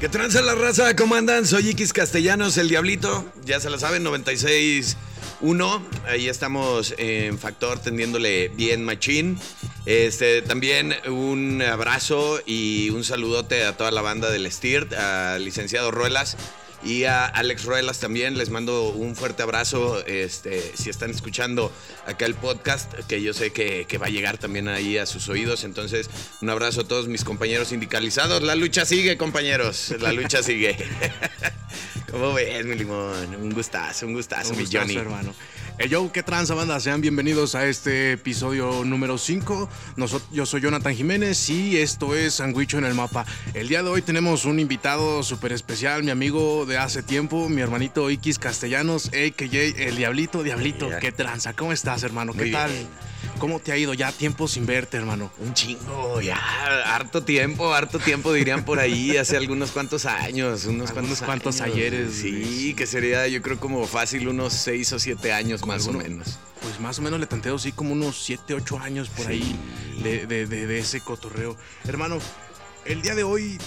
¿Qué tranza la raza? ¿Cómo andan? Soy X Castellanos, el Diablito. Ya se la saben, 96.1. Ahí estamos en Factor tendiéndole bien machín. Este, también un abrazo y un saludote a toda la banda del STIRT, al licenciado Ruelas y a Alex Ruelas también. Les mando un fuerte abrazo. Este, si están escuchando acá el podcast, que yo sé que, que va a llegar también ahí a sus oídos. Entonces, un abrazo a todos mis compañeros sindicalizados. La lucha sigue, compañeros. La lucha sigue. ¿Cómo ves, mi limón? Un gustazo, un gustazo, Un mi gustazo, Johnny. hermano. El yo, ¿qué tranza, banda? Sean bienvenidos a este episodio número 5. yo soy Jonathan Jiménez y esto es Sanguicho en el Mapa. El día de hoy tenemos un invitado súper especial, mi amigo de hace tiempo, mi hermanito X Castellanos, a.k.a. El Diablito. Diablito. ¿qué tranza? ¿Cómo estás, hermano? ¿Qué Muy tal? bien. ¿Cómo te ha ido? Ya tiempo sin verte, hermano. Un chingo, ya, harto tiempo, harto tiempo dirían por ahí, hace algunos cuantos años, unos Algunos cuantos, cuantos años. ayeres, Sí, que sería yo creo como fácil unos seis o siete años más o menos. Pues más o menos le tanteo, sí, como unos 7, 8 años por Sí. ahí de, de- de- de ese cotorreo. Hermano, el día de hoy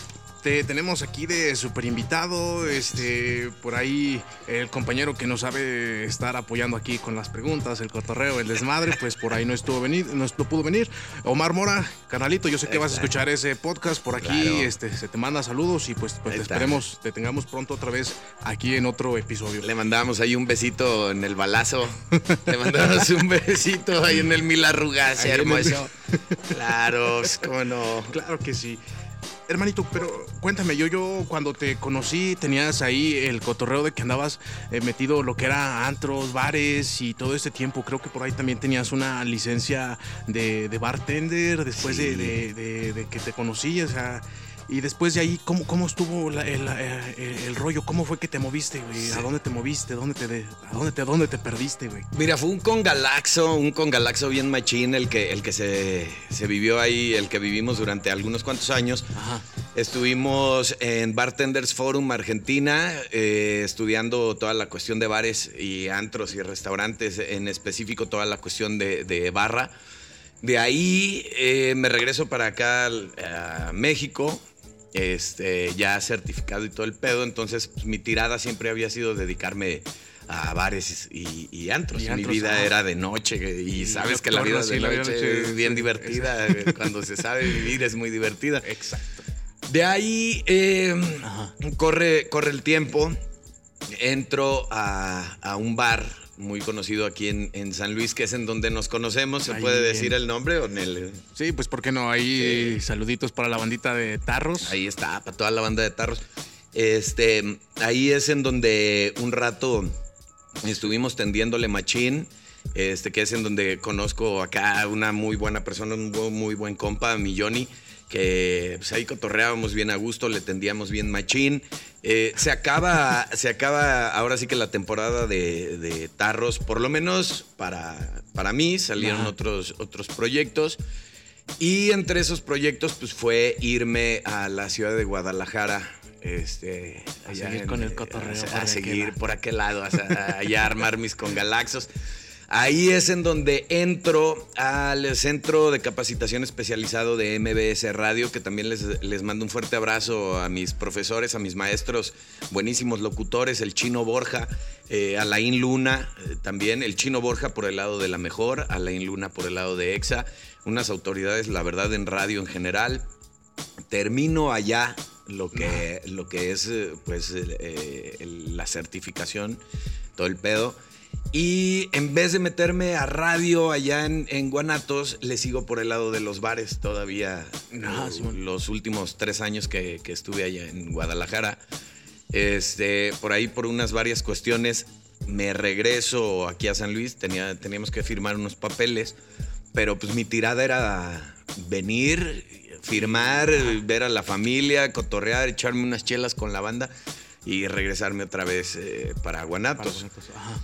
te tenemos aquí de super invitado, este, por ahí el compañero que no sabe estar apoyando aquí con las preguntas, el cotorreo, el desmadre, pues por ahí no estuvo venir, no estuvo- pudo venir. Omar Mora, canalito, yo sé que vas a escuchar ese podcast por aquí, Claro. este, se te manda saludos y pues, pues te esperemos, te tengamos pronto otra vez aquí en otro episodio. Le mandamos ahí un besito en el balazo. Le mandamos un besito ahí en el mil arrugas, el- hermoso. Claro, cómo no. Claro que sí. Hermanito, pero cuéntame, yo, yo cuando te conocí tenías ahí el cotorreo de que andabas eh, metido lo que era antros, bares y todo este tiempo. Creo que por ahí también tenías una licencia de, de bartender después de, Sí. de- de- de que te conocí, o sea. Y después de ahí, ¿cómo, cómo estuvo la- el, eh, el rollo? ¿Cómo fue que te moviste, güey? ¿A dónde te moviste? ¿Dónde te, de- ¿A dónde te, dónde te perdiste, güey? Mira, fue un congalaxo, un congalaxo bien machín el que, el que se, se vivió ahí, el que vivimos durante algunos cuantos años. Ajá. Estuvimos en Bartenders Forum Argentina, eh, estudiando toda la cuestión de bares y antros y restaurantes, en específico toda la cuestión de, de barra. De ahí eh, me regreso para acá a México, este, ya certificado y todo el pedo. Entonces, pues, mi tirada siempre había sido dedicarme a bares y, y antros. Y Mi antros, vida era de noche y sabes que la vida de la noche es bien divertida. Cuando se sabe vivir es muy divertida. Exacto. De ahí eh, corre, corre el tiempo, entro a, a un bar muy conocido aquí en, en San Luis, que es en donde nos conocemos. ¿Se Ahí puede decir el nombre o Sí, pues ¿por qué no? Ahí Sí. saluditos para la bandita de Tarros. Ahí está, para toda la banda de tarros. Este, ahí es en donde un rato estuvimos tendiéndole machín. Este, que es en donde conozco acá una muy buena persona, un muy buen compa, mi Johnny, que pues, ahí cotorreábamos bien a gusto, le tendíamos bien machín. Eh, se acaba, se acaba ahora sí que la temporada de, de tarros, por lo menos para, para mí, salieron Ajá. otros, otros proyectos. Y entre esos proyectos, pues fue irme a la ciudad de Guadalajara. Este, A seguir con el cotorreo A, a seguir por aquel lado, sea, allá a armar mis congalaxos. Ahí es en donde entro al centro de capacitación especializado de MBS Radio, que también les, les mando un fuerte abrazo a mis profesores, a mis maestros, buenísimos locutores, el chino Borja, eh, Alain Luna, eh, también el chino Borja por el lado de la mejor, Alain Luna por el lado de EXA, unas autoridades, la verdad, en radio en general. Termino allá lo que, lo que es eh, pues la certificación, todo el pedo. Y en vez de meterme a radio allá en, en Guanatos, le sigo por el lado de los bares todavía. Ah, eh, Simón. los últimos tres años que, que estuve allá en Guadalajara. Este, por ahí, por unas varias cuestiones, me regreso aquí a San Luis. Tenía, teníamos que firmar unos papeles, pero pues mi tirada era venir, firmar, ver a la familia, cotorrear, echarme unas chelas con la banda y regresarme otra vez eh, para Para Guanatos. Ajá.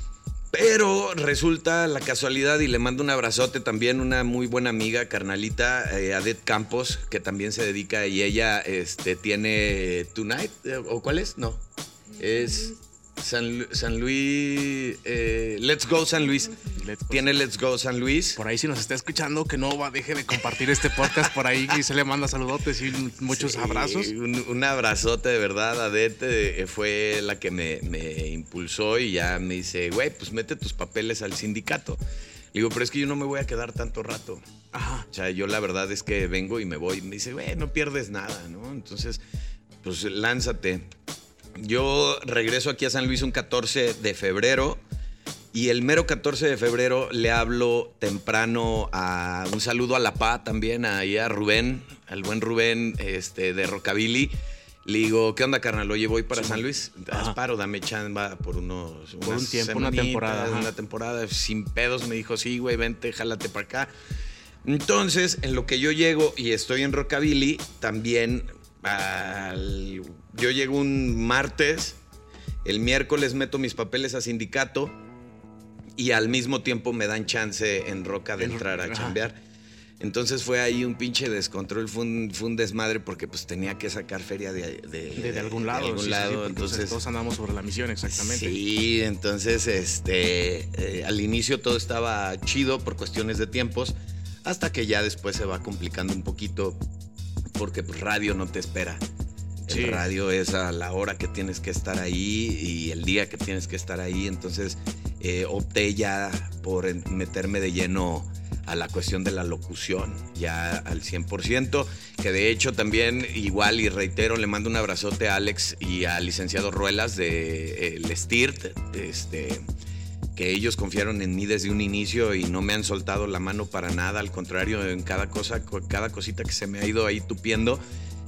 Pero resulta la casualidad y le mando un abrazote también una muy buena amiga, carnalita, eh, Adet Campos, que también se dedica y ella este, tiene Tonight, eh, ¿o cuál es? No, es San, San Luis. eh, Let's Go San Luis. Let's Go Tiene Let's Go San Luis. Por ahí si nos está escuchando, que no va, deje de compartir este podcast por ahí y se le manda saludotes y muchos Sí, abrazos. Un, un abrazote de verdad. Adete eh, fue la que me, me impulsó y ya me dice, güey, pues mete tus papeles al sindicato. Le digo, pero es que yo no me voy a quedar tanto rato. Ajá. O sea, yo la verdad es que vengo y me voy. Me dice, güey, no pierdes nada, ¿no? Entonces, pues lánzate. Yo regreso aquí a San Luis un 14 de febrero y el mero 14 de febrero le hablo temprano a un saludo a La Pa también, ahí a Rubén, al buen Rubén este, de Rockabilly. Le digo, ¿qué onda, carnal? Oye, voy para San Luis. Haz paro, dame chamba por unos. Por un tiempo, una temporada, ajá. Una temporada sin pedos. Me dijo, sí, güey, vente, jálate para acá. Entonces, en lo que yo llego y estoy en Rockabilly, también al- yo llego un martes, el miércoles meto mis papeles a sindicato y al mismo tiempo me dan chance en Roca de En- entrar a chambear. Entonces fue ahí un pinche descontrol, fue un, fue un desmadre porque pues tenía que sacar feria de, de, De, de algún lado. de algún sí, lado, sí, entonces todos andamos sobre la misión, exactamente. Sí, entonces este, eh, al inicio todo estaba chido por cuestiones de tiempos, hasta que ya después se va complicando un poquito, porque pues, radio no te espera. El Sí. radio es a la hora que tienes que estar ahí y el día que tienes que estar ahí, entonces eh, opté ya por meterme de lleno a la cuestión de la locución, ya al 100%, que de hecho también igual y reitero, le mando un abrazote a Alex y al licenciado Ruelas de El Stirt, este, que ellos confiaron en mí desde un inicio y no me han soltado la mano para nada, al contrario, en cada cosa, co- cada cosita que se me ha ido ahí tupiendo,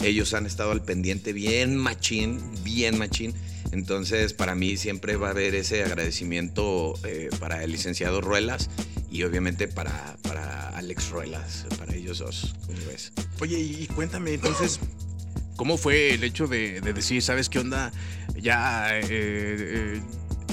ellos han estado al pendiente bien machín, bien machín. Entonces, para mí siempre va a haber ese agradecimiento eh, para el licenciado Ruelas y obviamente para, para Alex Ruelas, para ellos dos, ¿cómo ves? Oye, y, cuéntame entonces, ¿cómo fue el hecho de, de decir, sabes qué onda? Ya eh, eh,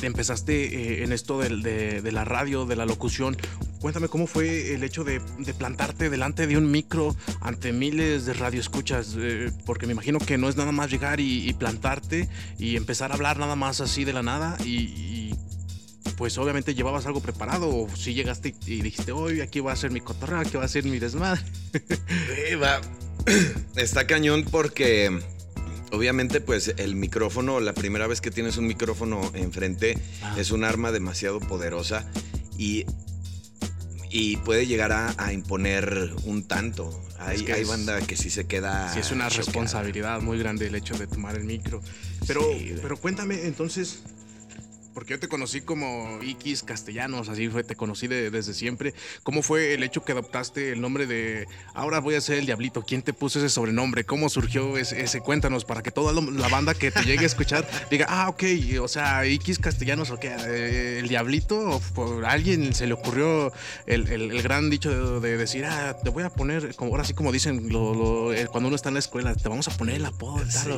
empezaste eh, en esto de, de la radio, de la locución. Cuéntame cómo fue el hecho de, plantarte delante de un micro ante miles de radioescuchas, eh, porque me imagino que no es nada más llegar y, plantarte y empezar a hablar nada más así de la nada y, pues obviamente llevabas algo preparado o si llegaste y dijiste, hoy aquí va a ser mi cotorreo, aquí va a ser mi desmadre. Va. Está cañón porque obviamente pues el micrófono, la primera vez que tienes un micrófono enfrente Ah. es un arma demasiado poderosa y, y puede llegar a, a imponer un tanto. Hay, Es que hay es- banda que sí se queda... Sí, es una responsabilidad muy grande el hecho de tomar el micro. Pero, Sí, pero cuéntame, entonces, porque yo te conocí como Ikis Castellanos, así fue, te conocí de- desde siempre. ¿Cómo fue el hecho que adoptaste el nombre de ahora voy a ser el Diablito? ¿Quién te puso ese sobrenombre? ¿Cómo surgió ese? ese? Cuéntanos para que toda la banda que te llegue a escuchar diga, ah, ok, o sea, Ikis Castellanos, ok, eh, el Diablito, o por alguien se le ocurrió el, el- el gran dicho de, de decir, ah, te voy a poner, como, ahora sí como dicen lo- lo- eh, cuando uno está en la escuela, te vamos a poner el apodo, Sí.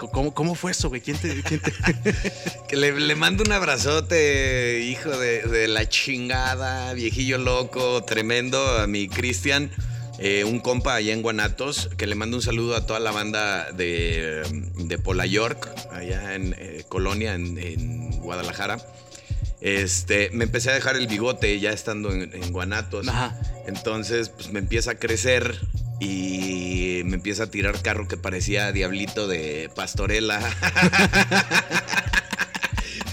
o, ¿cómo, ¿Cómo fue eso, güey? ¿Quién te...? quién te- Que le, le mando un abrazote, hijo de, de la chingada, viejillo loco, tremendo, a mi Cristian, eh, un compa allá en Guanatos, que le mando un saludo a toda la banda de, de Pola York, allá en eh, Colonia, en, en Guadalajara. Este, me empecé a dejar el bigote ya estando en, en Guanatos. Ajá. Entonces, pues me empieza a crecer y me empieza a tirar carro que parecía diablito de pastorela.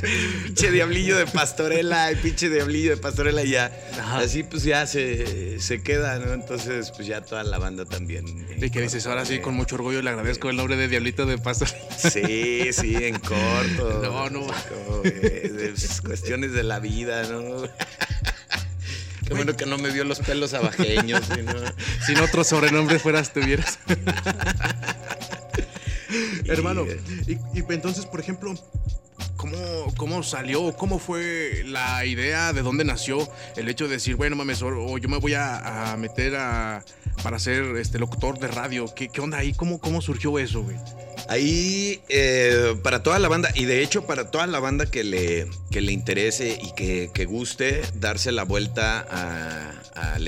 pinche diablillo de pastorela, y pinche diablillo de pastorela y ya. Ajá. Así pues ya se, se queda, ¿no? Entonces, pues ya toda la banda también. Y que dices, ahora sí, con mucho orgullo le agradezco el nombre de Diablito de Pasto. Sí, sí, en corto. No, no. Pues, cuestiones de la vida, ¿no? Qué bueno que no me vio los pelos abajeños, ¿no? Sin otro sobrenombre fueras, tuvieras. Hermano, y, y entonces, por ejemplo, ¿cómo, ¿cómo salió? ¿Cómo fue la idea? ¿De dónde nació el hecho de decir, bueno, mames, o, yo me voy a, a meter a, para ser este locutor de radio? ¿Qué, qué onda ahí? ¿Cómo, ¿Cómo surgió eso, güey? Ahí, eh, para toda la banda, y de hecho para toda la banda que le, que le interese y que, que guste darse la vuelta a- al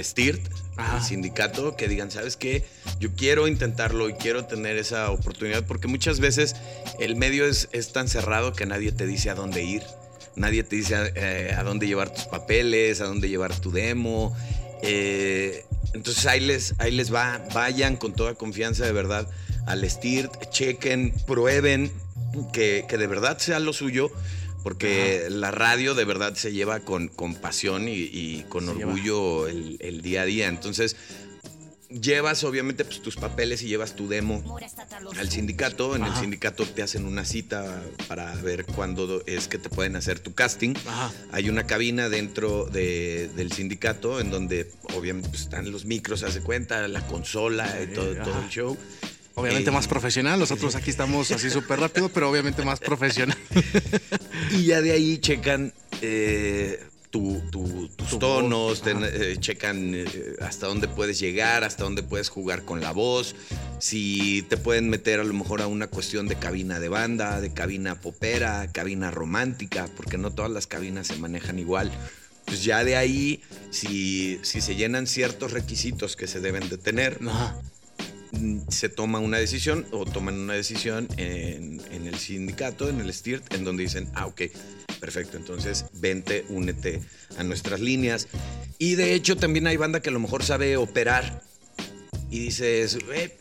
Stirt, al sindicato, que digan, ¿sabes qué? Yo quiero intentarlo y quiero tener esa oportunidad, porque muchas veces el medio es, es tan cerrado que nadie te dice a dónde ir, nadie te dice a, eh, a dónde llevar tus papeles, a dónde llevar tu demo. Eh, entonces ahí les, ahí les va, vayan con toda confianza de verdad al STIRT, chequen, prueben que, que de verdad sea lo suyo porque la radio de verdad se lleva con, con pasión y, y con Se orgullo el, el día a día. Entonces, llevas obviamente pues, tus papeles y llevas tu demo al sindicato. En el sindicato te hacen una cita para ver cuándo es que te pueden hacer tu casting. Ajá. Hay una cabina dentro de- del sindicato en donde obviamente pues, están los micros, hace cuenta, la consola y todo, todo el show. Obviamente Eh, más profesional, nosotros aquí estamos así súper rápido, pero obviamente más profesional. Y ya de ahí checan eh, tu- tu- tus Tu tonos, ten- eh, checan eh, hasta dónde puedes llegar, hasta dónde puedes jugar con la voz, si te pueden meter a lo mejor a una cuestión de cabina de banda, de cabina popera, cabina romántica, porque no todas las cabinas se manejan igual. Pues ya de ahí, si, si se llenan ciertos requisitos que se deben de tener, Ajá. Mm, se toma una decisión o toman una decisión en, el sindicato, en el STIRT, en donde dicen, ah, ok, perfecto, entonces vente, únete a nuestras líneas. Y de hecho también hay banda que a lo mejor sabe operar y dices, "Eh,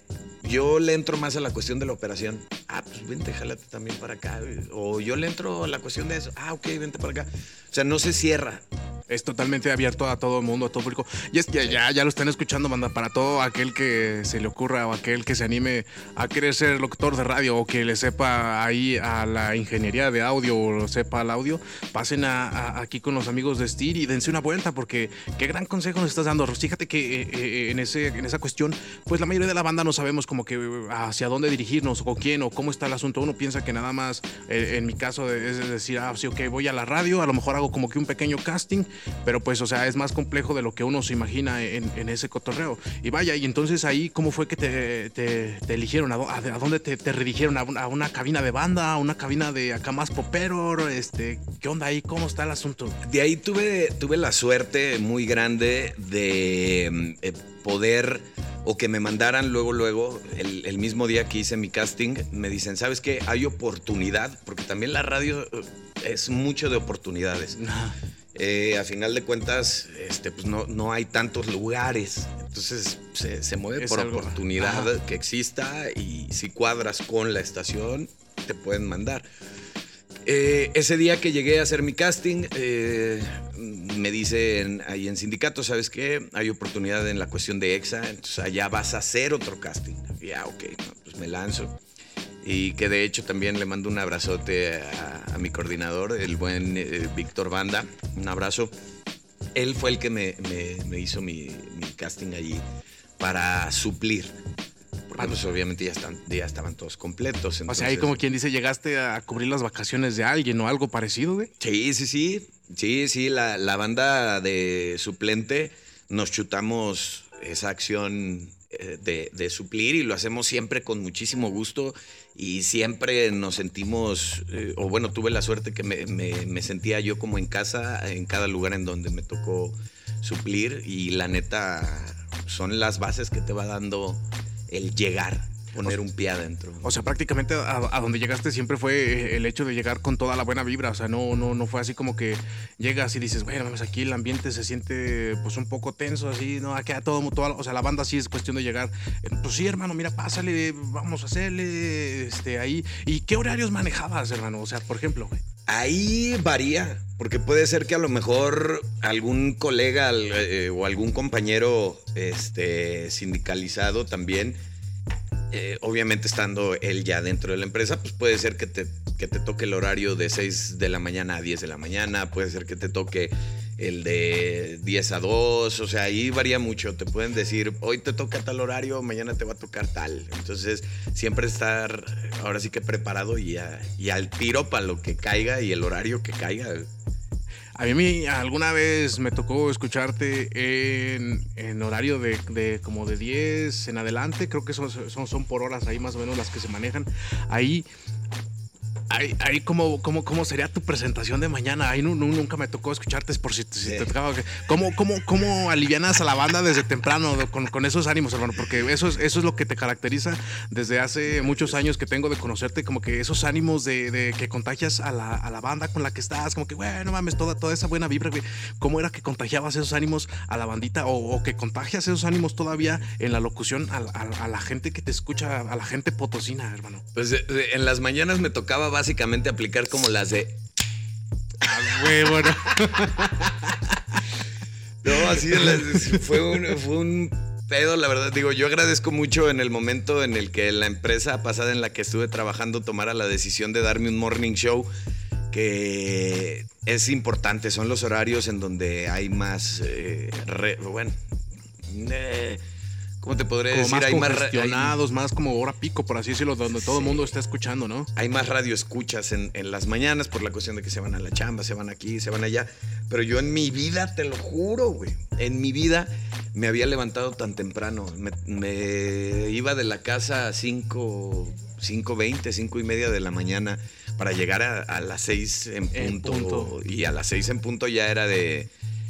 yo le entro más a la cuestión de la operación. Ah, pues vente, jálate también para acá. O yo le entro a la cuestión de eso. Ah, ok, vente para acá. O sea, no se cierra. Es totalmente abierto a todo el mundo, a todo público. Y es que ya, ya lo están escuchando, banda. Para todo aquel que se le ocurra o aquel que se anime a querer ser locutor de radio o que le sepa ahí a la ingeniería de audio o lo sepa al audio, pasen a, aquí con los amigos de STIR y dense una vuelta porque qué gran consejo nos estás dando. Fíjate que eh, eh, en, ese, en esa cuestión, pues la mayoría de la banda no sabemos como que eh, hacia dónde dirigirnos o con quién o cómo está el asunto. Uno piensa que nada más, eh, en mi caso, es decir, ah, sí, ok, voy a la radio, a lo mejor hago como que un pequeño casting, pero pues, o sea, es más complejo de lo que uno se imagina en, en ese cotorreo. Y vaya, y entonces ahí, ¿cómo fue que te, te- te eligieron? ¿A, dó- a- a dónde te, te redirigieron? ¿A una, a una cabina de banda? ¿A una cabina de acá más popero? Este, ¿Qué onda ahí? ¿Cómo está el asunto? De ahí tuve, tuve la suerte muy grande de eh, poder o que me mandaran luego, luego, el, el mismo día que hice mi casting, me dicen, ¿sabes qué? Hay oportunidad, porque también la radio eh, es mucho de oportunidades. Eh, a final de cuentas, este, pues no, no hay tantos lugares. Entonces se, se mueve Es por algo- oportunidad ajá. que exista y si cuadras con la estación, te pueden mandar. Eh, ese día que llegué a hacer mi casting, eh, me dicen ahí en sindicato, ¿sabes qué? Hay oportunidad en la cuestión de EXA, entonces allá vas a hacer otro casting. Ya, ok, no, pues me lanzo. Y que de hecho también le mando un abrazote a, a mi coordinador, el buen eh, Víctor Banda. Un abrazo. Él fue el que me, me- me hizo mi, mi casting allí para suplir. Porque pues, obviamente ya, están, ya estaban todos completos. O sea, ahí entonces- como quien dice, llegaste a cubrir las vacaciones de alguien o algo parecido, güey. Sí, sí, sí. Sí, sí, la, la banda de suplente nos chutamos esa acción eh, de, de suplir y lo hacemos siempre con muchísimo gusto y siempre nos sentimos, eh, o bueno, tuve la suerte que me, sentía yo como en casa en cada lugar en donde me tocó suplir y la neta son las bases que te va dando el llegar, poner un pie adentro. O sea, prácticamente a, a donde llegaste siempre fue el hecho de llegar con toda la buena vibra. O sea, no, no, no fue así como que llegas y dices, bueno, mames, aquí el ambiente se siente pues un poco tenso, así, ¿no? Aquí a todo, todo, o sea, la banda sí es cuestión de llegar. eh, Pues sí, hermano, mira, pásale, vamos a hacerle, este, ahí. ¿Y qué horarios manejabas, hermano? O sea, por ejemplo, güey. Ahí varía, porque puede ser que a lo mejor algún colega eh, o algún compañero este, sindicalizado también, eh, obviamente estando él ya dentro de la empresa, pues puede ser que te, que te toque el horario de 6 de la mañana a 10 de la mañana, puede ser que te toque el de 10 a 2, o sea, ahí varía mucho, te pueden decir, hoy te toca tal horario, mañana te va a tocar tal, entonces siempre estar ahora sí que preparado y, a- y al tiro para lo que caiga y el horario que caiga. A mí alguna vez me tocó escucharte en, en horario de, como de 10 en adelante, creo que son, son por horas ahí más o menos las que se manejan. Ahí Ahí, ahí ¿cómo, cómo, ¿cómo sería tu presentación de mañana? Ahí nunca me tocó escucharte por si, te tocaba. ¿Cómo, cómo, ¿Cómo alivianas a la banda desde temprano con, con, esos ánimos, hermano? Porque eso es, eso es lo que te caracteriza desde hace muchos años que tengo de conocerte, como que esos ánimos de, de que contagias a la, a la, banda con la que estás, como que, bueno, mames, toda, toda esa buena vibra, güey. ¿Cómo era que contagiabas esos ánimos a la bandita o, que contagias esos ánimos todavía en la locución a, a, la gente que te escucha, a la gente potosina, hermano? Pues eh, en las mañanas me tocaba básicamente aplicar como las de. Ah, güey, bueno. no, así fue un, fue un pedo, la verdad. Digo, yo agradezco mucho en el momento en el que la empresa pasada en la que estuve trabajando tomara la decisión de darme un morning show que es importante. Son los horarios en donde hay más, eh, bueno, eh, ¿Cómo te podré decir? Más hay más más como hora pico, por así decirlo, donde todo el mundo está escuchando, ¿no? Hay más radio escuchas en, las mañanas por la cuestión de que se van a la chamba, se van aquí, se van allá. Pero yo en mi vida, te lo juro, güey, en mi vida me había levantado tan temprano. Me, iba de la casa a 5, 5.20, 5 y media de la mañana para llegar a, las 6 en punto, Y a las 6 en punto ya era de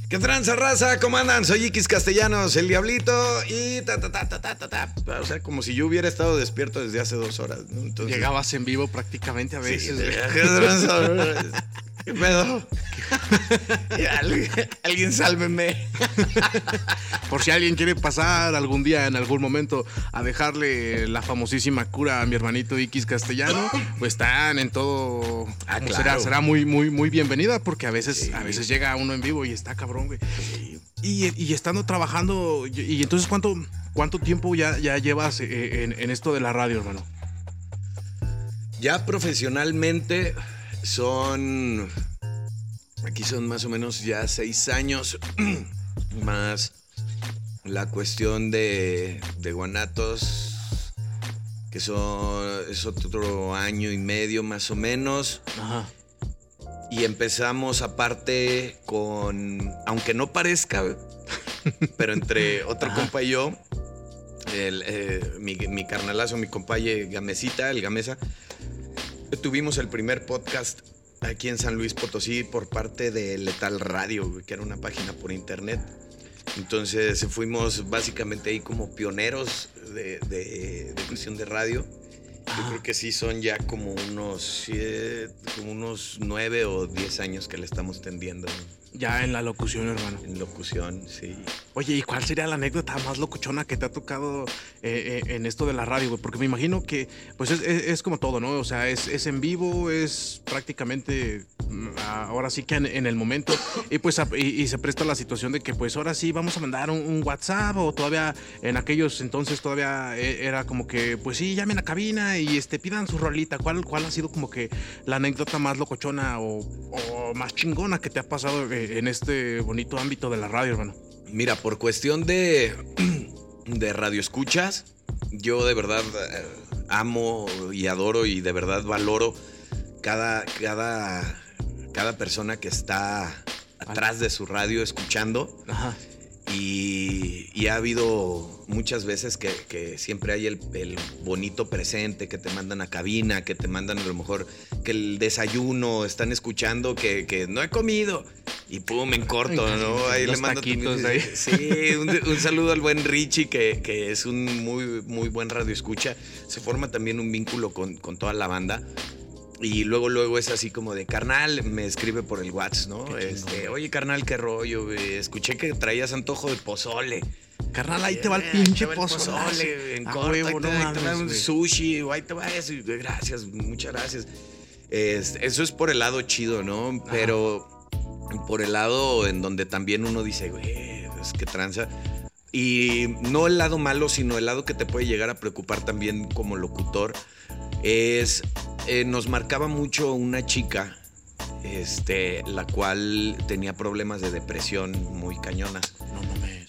¿Qué tranza, raza? ¿Cómo andan? Soy Iquis Castellanos, el Diablito y ta, ta, ta, ta, ta, ta, O sea, como si yo hubiera estado despierto desde hace dos horas. Llegabas en vivo prácticamente a veces. ¿Qué pedo? alguien sálveme. Por si alguien quiere pasar algún día, en algún momento, a dejarle la famosísima cura a mi hermanito X Castellano, pues están en todo. Ah, será, será muy, muy, muy bienvenida porque a veces, a veces llega uno en vivo y está cabrón, güey. Y, estando trabajando, y, entonces, ¿cuánto, cuánto tiempo ya, ya llevas eh, en esto de la radio, hermano? Ya profesionalmente son Aquí son más o menos ya seis años más la cuestión de, Guanatos, que son, es otro año y medio más o menos. Ajá. Y empezamos aparte con, aunque no parezca, pero entre otro compa y yo, eh, mi, mi, carnalazo, mi compañero Gamesita, el Gamesa, tuvimos el primer podcast aquí en San Luis Potosí por parte de Letal Radio, que era una página por internet. Entonces fuimos básicamente ahí como pioneros de, de, cuestión de radio. Yo creo que sí son ya como unos, como unos nueve o diez años que le estamos tendiendo. Ya en la locución, hermano. En locución, sí. Oye, ¿y cuál sería la anécdota más locuchona que te ha tocado eh, eh, en esto de la radio, Porque me imagino que, pues es, como todo, ¿no? O sea, es, en vivo, es prácticamente ahora sí que en, el momento. Y pues y, se presta la situación de que, pues ahora sí vamos a mandar un, WhatsApp o todavía en aquellos entonces todavía eh, era como que, pues sí, llamen a cabina y este, pidan su rolita. ¿Cuál, cuál ha sido como que la anécdota más locochona o, o más chingona que te ha pasado? en este bonito ámbito de la radio, hermano? Mira, por cuestión de, de radio escuchas, yo de verdad eh, amo y adoro y de verdad valoro cada, cada, cada persona que está atrás de su radio escuchando. Ajá. Y, ha habido muchas veces que, siempre hay el, bonito presente, que te mandan a cabina, que te mandan a lo mejor que el desayuno, están escuchando que, no he comido. Y pum, en corto, ¿no? Ahí le mando ahí. Sí, un, saludo al buen Richie, que, es un muy, muy buen radio escucha. Se forma también un vínculo con, con toda la banda. Y luego, luego es así como de carnal, me escribe por el WhatsApp, ¿no? Este, oye, carnal, qué rollo, Escuché que traías antojo de pozole. Carnal, ahí te va el pinche pozole. En corto, ahí te, va un sushi, ahí te va eso. Gracias, muchas gracias. eso es por el lado chido, ¿no? Pero por el lado en donde también uno dice, güey, es que tranza. Y no el lado malo, sino el lado que te puede llegar a preocupar también como locutor es eh, nos marcaba mucho una chica, este, la cual tenía problemas de depresión muy cañonas.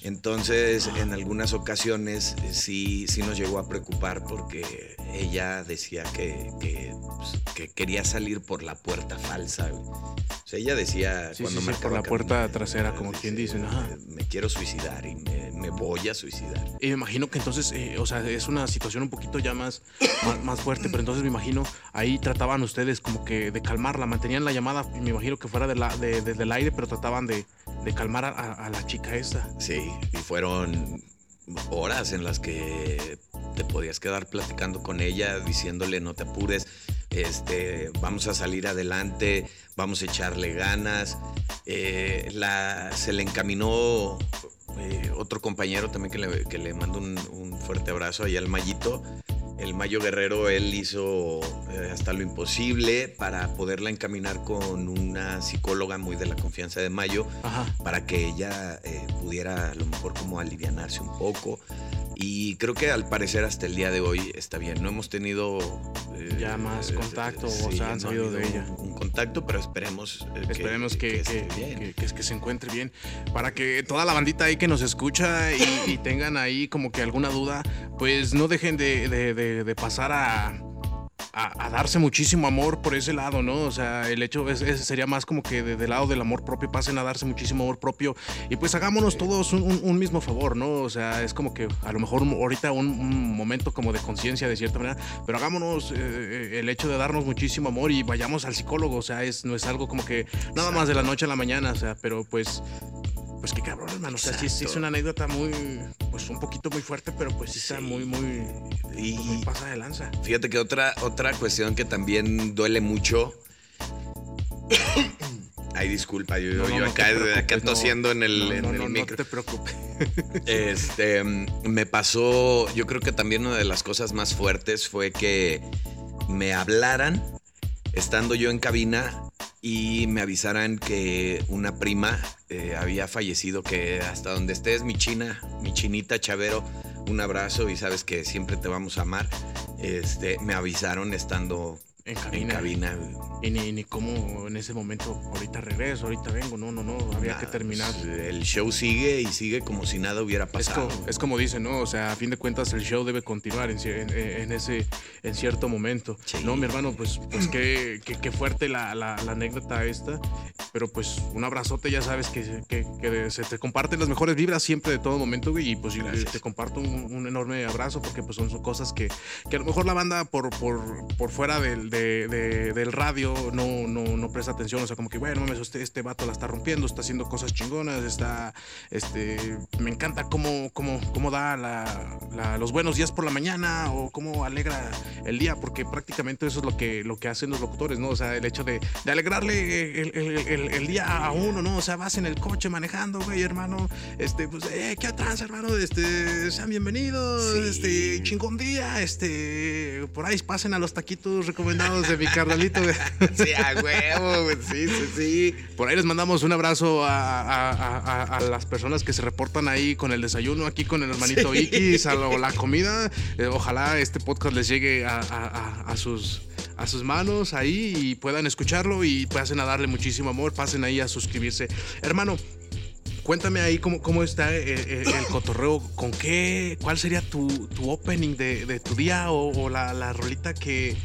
Entonces, en algunas ocasiones eh, sí, sí nos llegó a preocupar porque ella decía que, que, pues, que quería salir por la puerta falsa. güey. O sea, ella decía Sí, cuando sí, sí, marcaba por la puerta trasera, como quien dice, dice, ajá. Me quiero suicidar y me, me voy a suicidar. Y me imagino que entonces, eh, o sea, es una situación un poquito ya más, más, más fuerte, pero entonces me imagino, ahí trataban ustedes como que de calmarla, mantenían la llamada, me imagino que fuera de la, de- desde el aire, pero trataban de, de calmar a, a- a la chica esta. Sí, y fueron horas en las que te podías quedar platicando con ella, diciéndole no te apures, este, vamos a salir adelante, vamos a echarle ganas. Eh, la, se le encaminó eh, otro compañero también que le, que le mando un, un fuerte abrazo allá al Mayito. El Mayo Guerrero, él hizo eh, hasta lo imposible para poderla encaminar con una psicóloga muy de la confianza de Mayo Ajá. para que ella eh, pudiera a lo mejor como alivianarse un poco. Y creo que al parecer hasta el día de hoy está bien. No hemos tenido eh, Ya más contacto, o sea, han no ha sabido de habido ella. Un, contacto, pero esperemos eh, que, Esperemos que, que- bien. que- que- que se encuentre bien. Para que toda la bandita ahí que nos escucha y, y tengan ahí como que alguna duda, pues no dejen de, de- de- de pasar a, a- a darse muchísimo amor por ese lado, ¿no? O sea, el hecho es, ese sería más como que de- del lado del amor propio, pasen a darse muchísimo amor propio y pues hagámonos todos un, un- un mismo favor, ¿no? O sea, es como que a lo mejor ahorita un, un momento como de conciencia de cierta manera, pero hagámonos eh, eh, el hecho de darnos muchísimo amor y vayamos al psicólogo, o sea, es, no es algo como que nada más de la noche a la mañana, o sea, pero pues... Pues qué cabrón, hermano. O sea, sí, sí es una anécdota muy, pues un poquito muy fuerte, pero pues sí está muy, muy, Y muy pasa de lanza. fíjate que otra, otra cuestión que también duele mucho. Ay, disculpa, yo, No, no, yo no acá, preocupes, acá no. tosiendo en el, No, en no, el no, no micro. te preocupes. Este, me pasó, yo creo que también una de las cosas más fuertes fue que me hablaran estando yo en cabina y me avisaran que una prima eh, había fallecido, que hasta donde estés, mi china, mi chinita Chavero, un abrazo y sabes que siempre te vamos a amar. Este, me avisaron estando En en cabina. cabina. Y ni, ni cómo en ese momento, ahorita regreso, ahorita vengo. No, no, no. Había que terminar. pues, el show sigue y sigue como si nada hubiera Es, pasado. co- es como dicen, ¿no? O sea, a fin de cuentas el show debe continuar en, en- en ese, en cierto momento. Sí. No, mi hermano, pues, pues qué, qué- qué fuerte la, la- la anécdota esta. Pero pues un abrazote, ya sabes que, que- que se te comparten las mejores vibras siempre de todo momento, güey. Y pues Gracias. te comparto un, un enorme abrazo porque pues son, son cosas que, que a lo mejor la banda por, por, por fuera del, de- de- del radio no, no, no presta atención. O sea, como que, bueno, mames, este, este vato la está rompiendo, está haciendo cosas chingonas, está, este, me encanta cómo, cómo, cómo da la- la- los buenos días por la mañana o cómo alegra el día, porque prácticamente eso es lo que, lo que hacen los locutores, ¿no? O sea, el hecho de, de alegrarle el, el- el- el día a uno, ¿no? O sea, vas en el coche manejando, güey, hermano, este, pues, eh, ¿qué atrás, hermano? Este, sean bienvenidos, Sí. este, chingón día, este, por ahí pasen a los taquitos recomendados de mi carnalito. Sí, a huevo, güey, sí, sí, sí. por ahí les mandamos un abrazo a, a- a- a- a las personas que se reportan ahí con el desayuno, aquí con el hermanito Sí. Ikis, a lo- la comida. Eh, ojalá este podcast les llegue a, a- a- a sus, a sus manos ahí y puedan escucharlo y pasen a darle muchísimo amor, pasen ahí a suscribirse. Hermano, cuéntame ahí cómo, cómo está eh, eh, el, cotorreo, con qué, cuál sería tu, tu opening de, de tu día o, o la, la rolita que,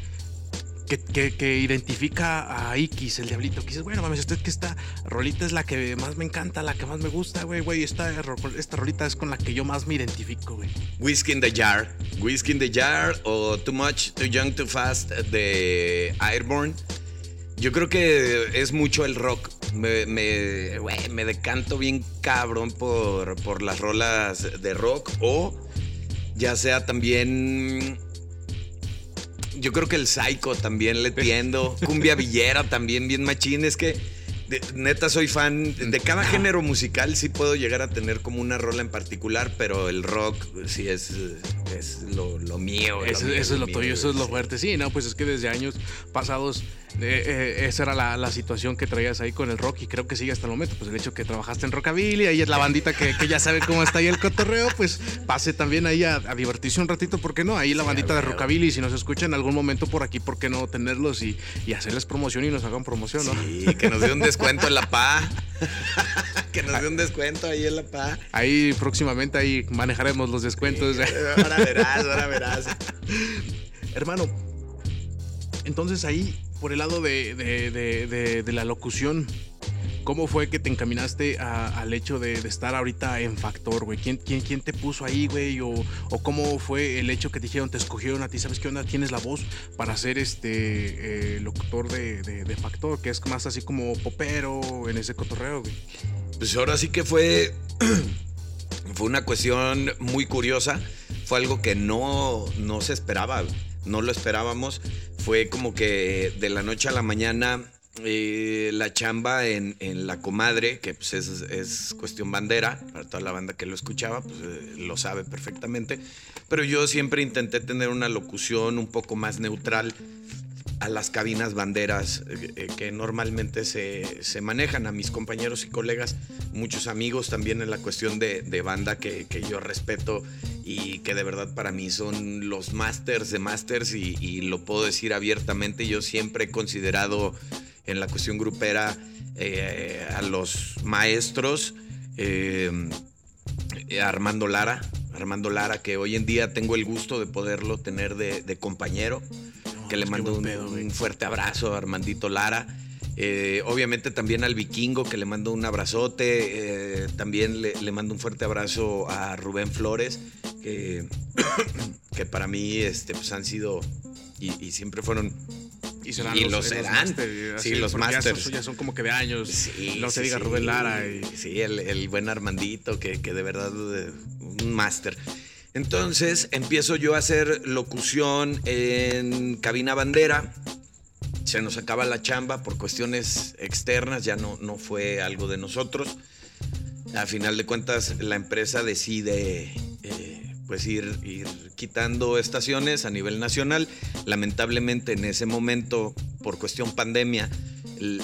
que, que- identifica a Ikis, el diablito. Que dices, bueno, mames, esto es que esta rolita es la que más me encanta, la que más me gusta, güey, güey. Esta, esta rolita es con la que yo más me identifico, güey. Whiskey in the Jar. Whiskey in the Jar o Too Much, Too Young, Too Fast de Airborne. Yo creo que es mucho el rock. Me, me, me decanto bien cabrón por, por las rolas de rock o ya sea también... Yo creo que el Psycho también le tiendo. Cumbia Villera también, bien machín. Es que de- neta soy fan de cada género musical. Sí puedo llegar a tener como una rola en particular, pero el rock sí es, es lo, lo mío. Eso, mío, eso es lo mío, tuyo, eso es lo fuerte. Sí, no, pues es que desde años pasados eh, eh, esa era la, la situación que traías ahí con el rock y creo que sigue hasta el momento. Pues el hecho que trabajaste en Rockabilly, ahí es la bandita que, que ya sabe cómo está ahí el cotorreo, pues pase también ahí a, a divertirse un ratito, ¿por qué no? Ahí la Sí, bandita de. Rockabilly, si nos escuchan en algún momento por aquí, ¿por qué no tenerlos y, y hacerles promoción y nos hagan promoción, no? Sí, que nos dé un descuento en la PA. que nos dé un descuento ahí en la PA. Ahí próximamente ahí manejaremos los descuentos. Ahora verás, ahora verás. Hermano, entonces ahí, por el lado de, de- de- de- de la locución, ¿cómo fue que te encaminaste a- al hecho de, de estar ahorita en Factor, güey? ¿Quién, quién, quién te puso ahí, güey? O, ¿O cómo fue el hecho que te dijeron, te escogieron a ti? ¿Sabes qué onda? Tienes la voz para ser este eh, locutor de, de- de Factor, que es más así como popero en ese cotorreo, güey. Pues ahora sí que fue, fue una cuestión muy curiosa. Fue algo que no, no se esperaba, no lo esperábamos. Fue como que de la noche a la mañana eh, la chamba en, La Comadre, que pues es, es cuestión bandera, para toda la banda que lo escuchaba, pues eh, lo sabe perfectamente. Pero yo siempre intenté tener una locución un poco más neutral a las cabinas banderas eh, eh, que normalmente se, se manejan, a mis compañeros y colegas, muchos amigos también en la cuestión de, de banda que, que yo respeto y que de verdad para mí son los masters de masters y, lo puedo decir abiertamente, yo siempre he considerado en la cuestión grupera eh, a los maestros. Armando Lara, Armando Lara, que hoy en día tengo el gusto de poderlo tener de compañero, que le mando un, pedo, güey. un fuerte abrazo a Armandito Lara. Eh, obviamente también al vikingo, que le mando un abrazote. eh, también le, le mando un fuerte abrazo a Rubén Flores, que, que para mí este, pues han sido y, y siempre fueron Y, serán Y los, los eh, serán. máster, Sí, los porque ya son- Ya son, como que de años. Sí, no se sí, diga sí. Rubén Lara. Y, Sí, el, el buen Armandito, que, que de verdad eh, un máster. Entonces empiezo yo a hacer locución en cabina bandera. Se nos acaba la chamba por cuestiones externas, ya no, no fue algo de nosotros. A final de cuentas, la empresa decide eh, pues ir, ir quitando estaciones a nivel nacional. Lamentablemente en ese momento, por cuestión pandemia,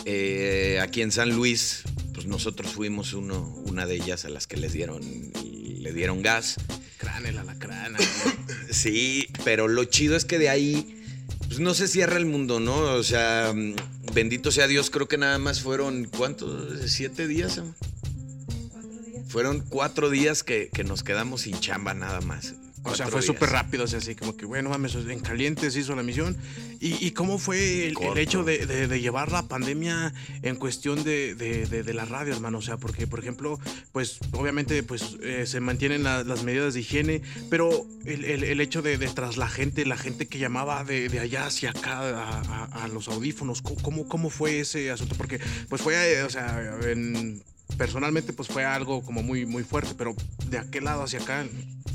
eh, aquí en San Luis, pues nosotros fuimos uno, una de ellas a las que les dieron, le dieron gas. Crán, el alacrán. Sí, pero lo chido es que de ahí pues no se cierra el mundo, ¿no? O sea, mm, bendito sea Dios, creo que nada más fueron, ¿cuántos? ¿Siete días? amor? Fueron cuatro días que, que nos quedamos sin chamba nada más. O sea, fue súper rápido, o sea, así como que, bueno, mames, en caliente se hizo la misión. ¿Y, y cómo fue el, el hecho de, de- de llevar la pandemia en cuestión de, de- la radio, hermano? O sea, porque, por ejemplo, pues obviamente pues eh, se mantienen la- las medidas de higiene, pero el, el- el hecho de, tras la gente, la gente que llamaba de, allá hacia acá a, a- a los audífonos, ¿cómo- ¿cómo, cómo fue ese asunto? Porque pues fue, eh, o sea, en- personalmente pues fue algo como muy, muy fuerte, pero de aquel lado hacia acá...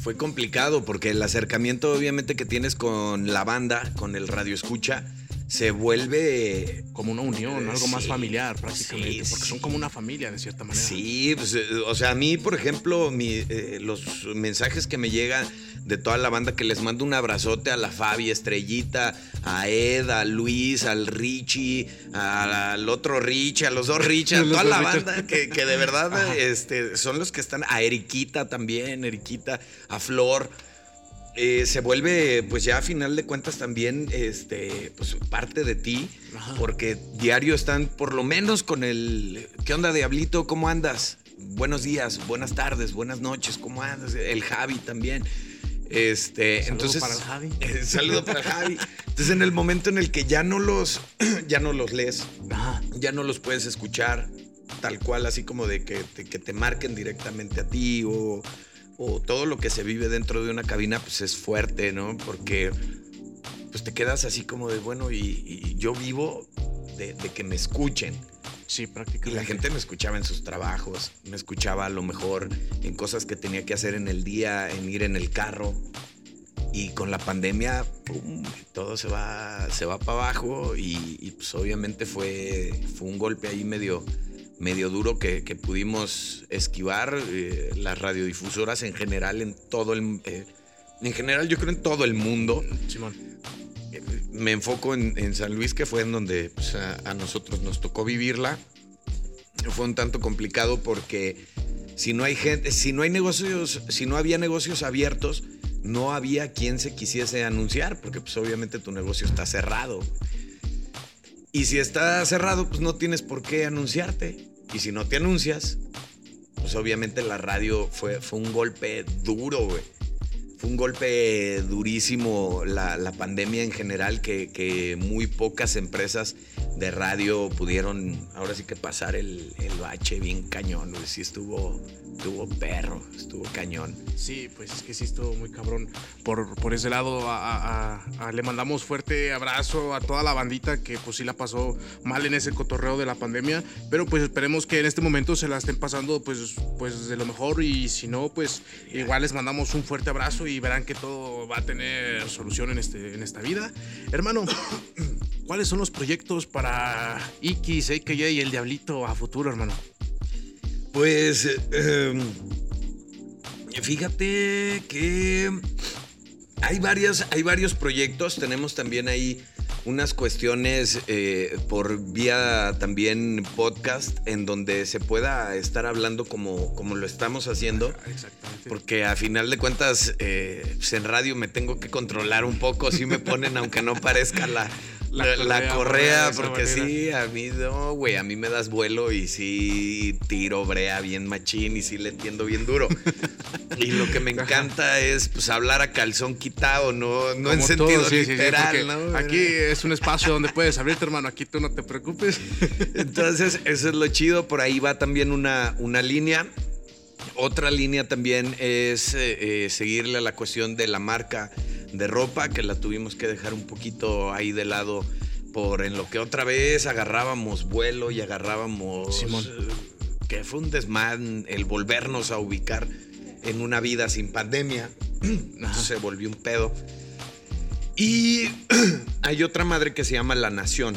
Fue complicado porque el acercamiento obviamente que tienes con la banda, con el radio escucha, se vuelve... como una unión, algo más familiar prácticamente, sí, porque son como una familia de cierta manera. Sí, pues, eh, o sea, a mí, por ejemplo, mi, eh, los mensajes que me llegan de toda la banda, que les mando un abrazote a la Fabi, Estrellita, a Ed, a Luis, al Richie, a- al otro Richie, a los dos Richie, a toda la banda, que, que de verdad Ajá. este, son los que están, a Eriquita también, Eriquita, a Flor. Eh, se vuelve, pues ya a final de cuentas también, este, pues parte de ti, Ajá. porque diario están por lo menos con el, ¿qué onda Diablito? ¿Cómo andas? Buenos días, buenas tardes, buenas noches, ¿cómo andas? El Javi también. Este, Saludo entonces, para el Javi. eh, saludo para el Javi. Entonces, en el momento en el que ya no los, ya no los lees, Ajá. ya no los puedes escuchar tal cual, así como de que te, que te marquen directamente a ti o, o todo lo que se vive dentro de una cabina, pues es fuerte, ¿no? Porque pues te quedas así como de, bueno, y, y yo vivo de, de que me escuchen. Sí, Y prácticamente. la gente me escuchaba en sus trabajos, me escuchaba a lo mejor en cosas que tenía que hacer en el día, en ir en el carro. Y con la pandemia, pum, todo se va, se va para abajo y, y, pues obviamente fue, fue un golpe ahí medio, medio duro que, que pudimos esquivar. eh, las radiodifusoras en general, en todo el... eh, en general yo creo en todo el mundo. Simón. Me enfoco en, San Luis, que fue en donde pues, a, a nosotros nos tocó vivirla. Fue un tanto complicado porque si no hay gente, si no hay negocios, si no había negocios abiertos, no había quien se quisiese anunciar, porque pues obviamente tu negocio está cerrado. Y si está cerrado, pues no tienes por qué anunciarte. Y si no te anuncias, pues obviamente la radio fue, fue un golpe duro, güey. Fue un golpe durísimo la, pandemia en general, que, muy pocas empresas de radio pudieron ahora sí que pasar el, el bache bien cañón, güey. Sí estuvo, estuvo perro, estuvo cañón. Sí, pues es que sí estuvo muy cabrón. Por, por ese lado, le mandamos fuerte abrazo a toda la bandita que pues sí la pasó mal en ese cotorreo de la pandemia, pero pues esperemos que en este momento se la estén pasando pues, pues de lo mejor y si no, pues igual les mandamos un fuerte abrazo y verán que todo va a tener solución en, este, en esta vida. Hermano, ¿cuáles son los proyectos para X, AKJ y el Diablito a futuro, hermano? Pues em, fíjate que hay, varias, hay varios proyectos. Tenemos también ahí unas cuestiones eh, por vía también podcast en donde se pueda estar hablando como, como lo estamos haciendo. Exactamente. Porque a final de cuentas, eh, pues en radio me tengo que controlar un poco. Si me ponen, aunque no parezca la, la, correa, porque sí, a mí no, güey, a mí me das vuelo y sí tiro brea bien machín y sí le entiendo bien duro. y lo que me encanta es pues hablar a calzón quitado, no, no en sentido literal, ¿no? Aquí es un espacio donde puedes abrirte, hermano, aquí tú no te preocupes. Entonces, eso es lo chido, por ahí va también una, una línea. Otra línea también es eh, eh, seguirle a la cuestión de la marca de ropa que la tuvimos que dejar un poquito ahí de lado por en lo que otra vez agarrábamos vuelo y agarrábamos Simón. Eh, que fue un desmán el volvernos a ubicar en una vida sin pandemia. Se volvió un pedo. Y hay otra madre que se llama La Nación.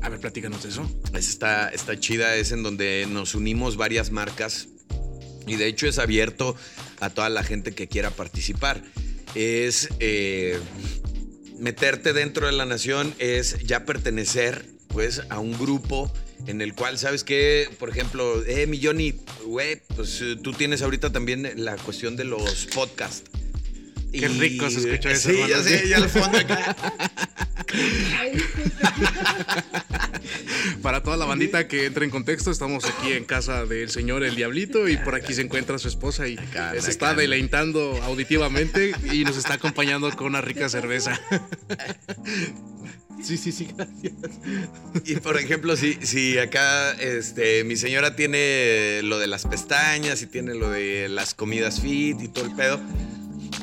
A ver, platícanos eso. Está, está chida, es en donde nos unimos varias marcas y de hecho es abierto a toda la gente que quiera participar es eh, meterte dentro de la nación, es ya pertenecer pues a un grupo en el cual, ¿sabes qué? Por ejemplo, eh, Milloni, güey, pues tú tienes ahorita también la cuestión de los podcasts. Qué rico se escucha eso. Sí, ya sé, ya al fondo acá. Para toda la bandita que entra en contexto, estamos aquí en casa del señor El Diablito y por aquí se encuentra su esposa y se está deleitando auditivamente y nos está acompañando con una rica cerveza. Sí, sí, sí, gracias. Y por ejemplo, si, si acá este, mi señora tiene lo de las pestañas y tiene lo de las comidas fit y todo el pedo,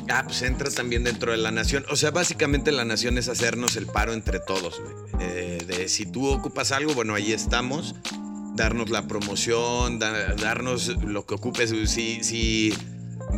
Ah, pues entra también dentro de la nación. O sea, básicamente la nación es hacernos el paro entre todos. Eh, de si tú ocupas algo, bueno, ahí estamos. Darnos la promoción, darnos lo que ocupes. Si, si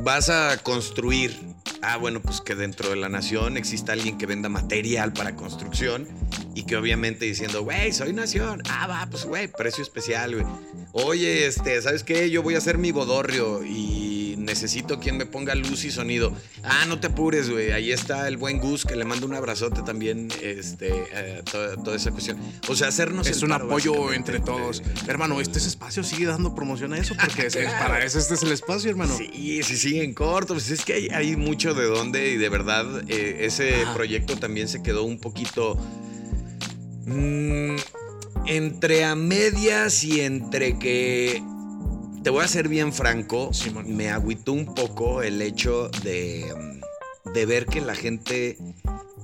vas a construir, ah, bueno, pues que dentro de la nación exista alguien que venda material para construcción y que obviamente diciendo, güey, soy nación. Ah, va, pues, güey, precio especial. Oye, este, ¿sabes qué? Yo voy a hacer mi bodorrio y necesito quien me ponga luz y sonido. Ah, no te apures, güey. Ahí está el buen Gus que le mando un abrazote también, este, eh, toda, esa cuestión. O sea, hacernos es un apoyo entre todos. Hermano, este espacio sigue dando promoción a eso porque para eso este es el espacio, hermano. Sí, sí, sí, en corto. Pues es que hay, mucho de dónde y de verdad eh, ese proyecto también se quedó un poquito. Mm, entre a medias y entre que te voy a ser bien franco, me agüitó un poco el hecho de, ver que la gente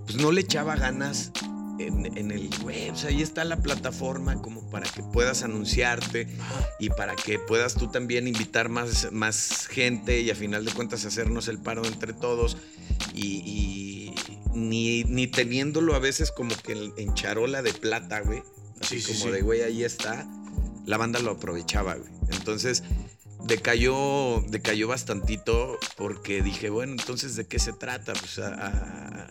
pues, no le echaba ganas en, el web. O sea, ahí está la plataforma como para que puedas anunciarte y para que puedas tú también invitar más, más gente y a final de cuentas hacernos el paro entre todos. Y, ni, ni, teniéndolo a veces como que en charola de plata, güey. Así como de, güey, ahí está. La banda lo aprovechaba, güey. Entonces, decayó, decayó bastantito porque dije, bueno, entonces, ¿de qué se trata? Pues a, a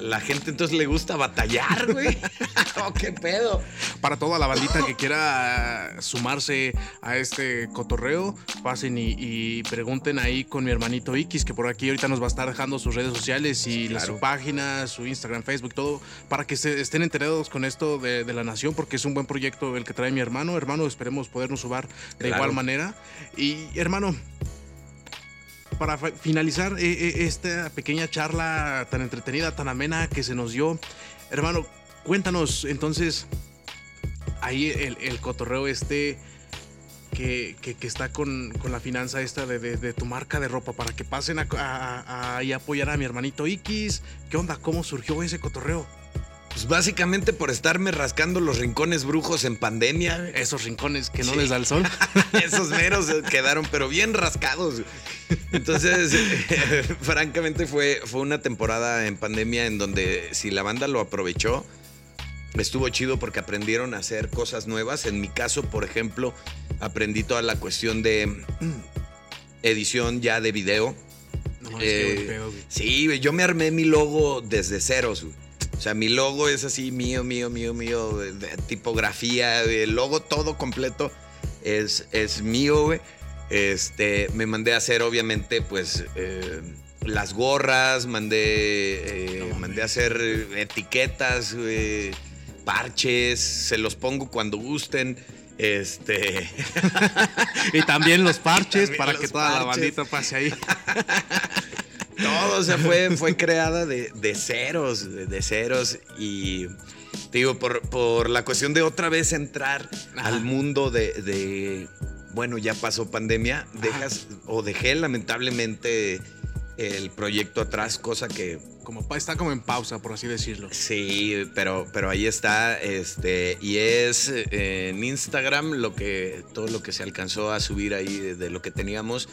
la gente entonces le gusta batallar, güey. oh, qué pedo. Para toda la bandita que quiera sumarse a este cotorreo, pasen y, pregunten ahí con mi hermanito X, que por aquí ahorita nos va a estar dejando sus redes sociales y su página, su Instagram, Facebook, todo, para que se estén enterados con esto de, la nación, porque es un buen proyecto el que trae mi hermano. Hermano, esperemos podernos subar de igual manera. Y hermano, para finalizar eh, eh, esta pequeña charla tan entretenida, tan amena que se nos dio, hermano, cuéntanos entonces, ahí el, cotorreo este, que, que, está con, con, la finanza esta de, de, tu marca de ropa para que pasen a, apoyar a mi hermanito Ikis. ¿Qué onda? ¿Cómo surgió ese cotorreo? Pues básicamente por estarme rascando los rincones brujos en pandemia. Esos rincones que no sí. les da el sol. Esos meros quedaron, pero bien rascados. Entonces, eh, francamente fue, fue una temporada en pandemia en donde si la banda lo aprovechó, estuvo chido porque aprendieron a hacer cosas nuevas. En mi caso, por ejemplo, aprendí toda la cuestión de edición ya de video. No, eh, es pedo, sí, yo me armé mi logo desde ceros. O sea, mi logo es así, mío, mío, mío, mío, de, de tipografía, el logo todo completo es, es mío, güey. Este, me mandé a hacer, obviamente, pues, eh, las gorras, mandé, eh, no, mandé a hacer etiquetas, eh, parches, se los pongo cuando gusten. Este. y también los parches también para los que toda parches. la bandita pase ahí. Todo, o sea, fue, fue creada de, de ceros, de, de, ceros. Y te digo, por, por, la cuestión de otra vez entrar Ajá. al mundo de, de, Bueno, ya pasó pandemia, dejas Ajá. o dejé lamentablemente el proyecto atrás, cosa que. Como está como en pausa, por así decirlo. Sí, pero, pero ahí está. Este, y es eh, en Instagram lo que. todo lo que se alcanzó a subir ahí de, de lo que teníamos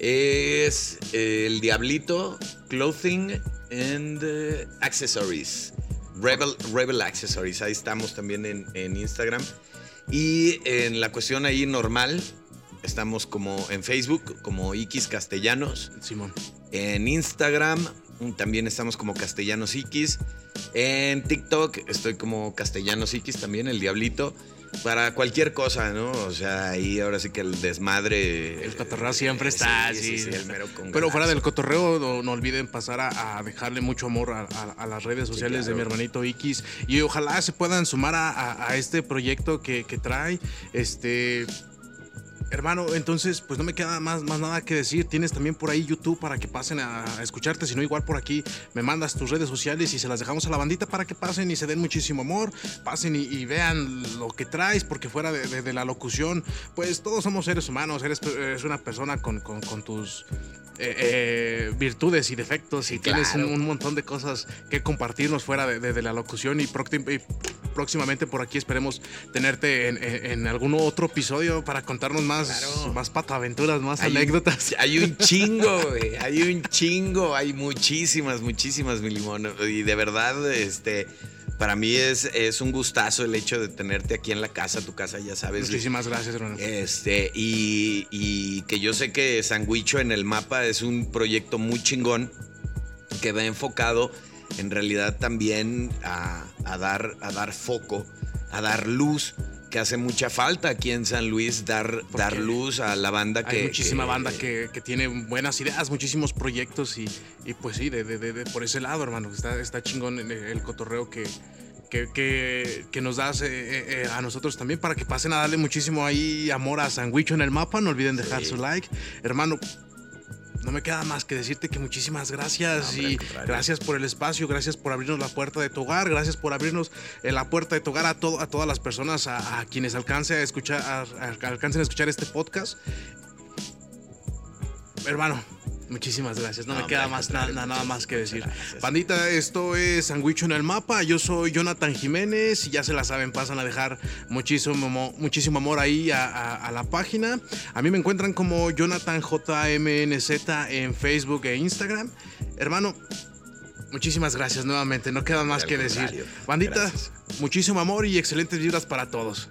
es el Diablito Clothing and uh, Accessories. Rebel, Rebel Accessories. Ahí estamos también en, en, Instagram. Y en la cuestión ahí normal, estamos como en Facebook, como Ikis Castellanos. Simón. En Instagram también estamos como Castellanos Ikis. En TikTok estoy como Castellanos Ikis también, el Diablito para cualquier cosa, ¿no? O sea, ahí ahora sí que el desmadre. El cotorreo siempre está, sí, sí. sí, sí el mero Pero fuera del cotorreo, no, no olviden pasar a, a, dejarle mucho amor a, a las redes sociales claro. de mi hermanito Ikis. Y ojalá se puedan sumar a, este proyecto que, que trae. Este. Hermano, entonces, pues no me queda más, más nada que decir. Tienes también por ahí YouTube para que pasen a, a escucharte. Si no, igual por aquí me mandas tus redes sociales y se las dejamos a la bandita para que pasen y se den muchísimo amor. Pasen y, y vean lo que traes, porque fuera de, de, de, la locución, pues todos somos seres humanos. Eres, eres una persona con, con, con tus eh, eh, virtudes y defectos y claro. tienes un, un, montón de cosas que compartirnos fuera de, de, de la locución y, y, próximamente por aquí esperemos tenerte en, en, en, algún otro episodio para contarnos más, claro. más pataventuras, más hay anécdotas. Un, hay un chingo, güey, hay un chingo, hay muchísimas, muchísimas, mi limón. Y de verdad, este para mí es, es, un gustazo el hecho de tenerte aquí en la casa, tu casa, ya sabes. Muchísimas gracias, hermano. Este, y, y que yo sé que Sandwicho en el mapa es un proyecto muy chingón que va enfocado en realidad también a, a, dar, a dar foco, a dar luz que hace mucha falta aquí en San Luis dar, dar luz a la banda que. Hay muchísima que, banda que, que, tiene buenas ideas, muchísimos proyectos y, y pues sí, de, de, de, por ese lado, hermano. Está, está chingón el, el cotorreo que, que, que, que, nos das eh, eh, a nosotros también para que pasen a darle muchísimo ahí amor a Sandwicho en el mapa. No olviden dejar sí. su like. Hermano, no me queda más que decirte que muchísimas gracias y gracias por el espacio, gracias por abrirnos la puerta de tu hogar, gracias por abrirnos eh, la puerta de tu hogar a, to a todas las personas, a, a quienes alcance a escuchar, a, alcancen a escuchar este podcast. Hermano, Muchísimas gracias. No, no me queda más nada, nada más que decir. Gracias. Bandita, esto es Sandwicho en el Mapa. Yo soy Jonathan Jiménez. Y ya se la saben, pasan a dejar muchísimo, muchísimo amor ahí a, a, a, la página. A mí me encuentran como Jonathan JMNZ en Facebook e Instagram. Hermano, muchísimas gracias nuevamente. No queda más que decir. Bandita, gracias. muchísimo amor y excelentes vibras para todos.